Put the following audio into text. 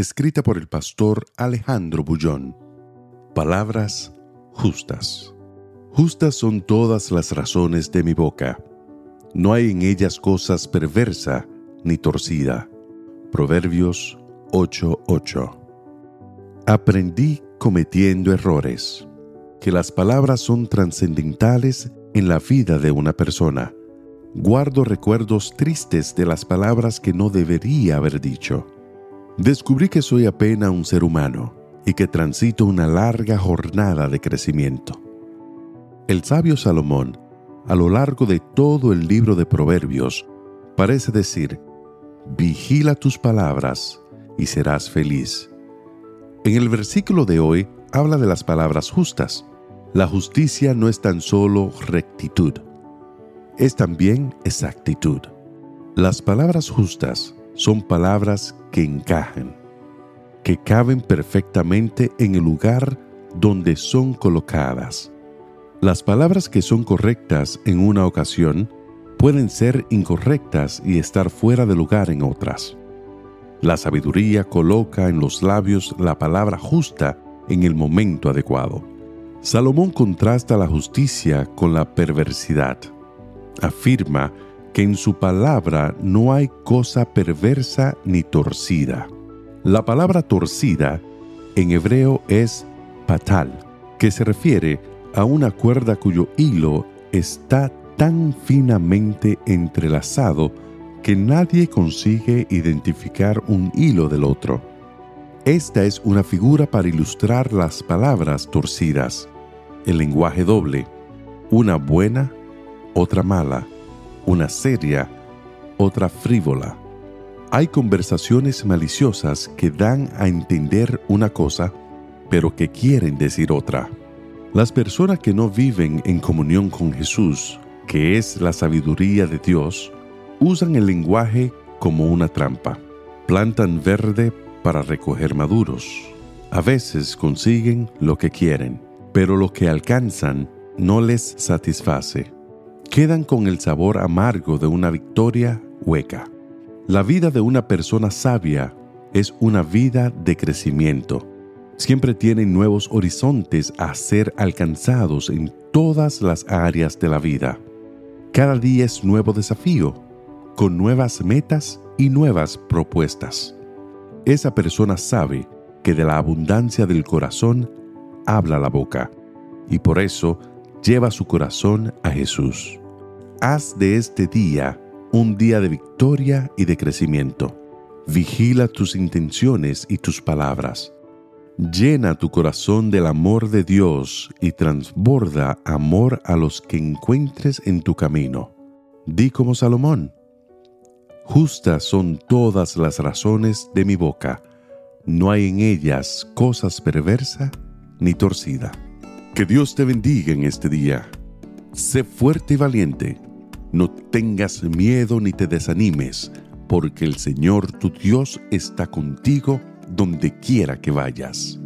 escrita por el pastor Alejandro Bullón. Palabras justas. Justas son todas las razones de mi boca. No hay en ellas cosas perversa ni torcida. Proverbios 8:8. Aprendí cometiendo errores, que las palabras son trascendentales en la vida de una persona. Guardo recuerdos tristes de las palabras que no debería haber dicho Descubrí que soy apenas un ser humano y que transito una larga jornada de crecimiento. El sabio Salomón, a lo largo de todo el libro de Proverbios, parece decir, vigila tus palabras y serás feliz. En el versículo de hoy habla de las palabras justas. La justicia no es tan solo rectitud, es también exactitud. Las palabras justas son palabras que encajan, que caben perfectamente en el lugar donde son colocadas. Las palabras que son correctas en una ocasión pueden ser incorrectas y estar fuera de lugar en otras. La sabiduría coloca en los labios la palabra justa en el momento adecuado. Salomón contrasta la justicia con la perversidad. Afirma que en su palabra no hay cosa perversa ni torcida. La palabra torcida en hebreo es patal, que se refiere a una cuerda cuyo hilo está tan finamente entrelazado que nadie consigue identificar un hilo del otro. Esta es una figura para ilustrar las palabras torcidas, el lenguaje doble, una buena, otra mala, una seria, otra frívola. Hay conversaciones maliciosas que dan a entender una cosa, pero que quieren decir otra. Las personas que no viven en comunión con Jesús, que es la sabiduría de Dios, usan el lenguaje como una trampa. Plantan verde para recoger maduros. A veces consiguen lo que quieren, pero lo que alcanzan no les satisface quedan con el sabor amargo de una victoria hueca. La vida de una persona sabia es una vida de crecimiento. Siempre tienen nuevos horizontes a ser alcanzados en todas las áreas de la vida. Cada día es nuevo desafío, con nuevas metas y nuevas propuestas. Esa persona sabe que de la abundancia del corazón habla la boca, y por eso lleva su corazón a Jesús. Haz de este día un día de victoria y de crecimiento. Vigila tus intenciones y tus palabras. Llena tu corazón del amor de Dios y transborda amor a los que encuentres en tu camino. Di como Salomón. Justas son todas las razones de mi boca. No hay en ellas cosas perversa ni torcida. Que Dios te bendiga en este día. Sé fuerte y valiente. No tengas miedo ni te desanimes, porque el Señor tu Dios está contigo donde quiera que vayas.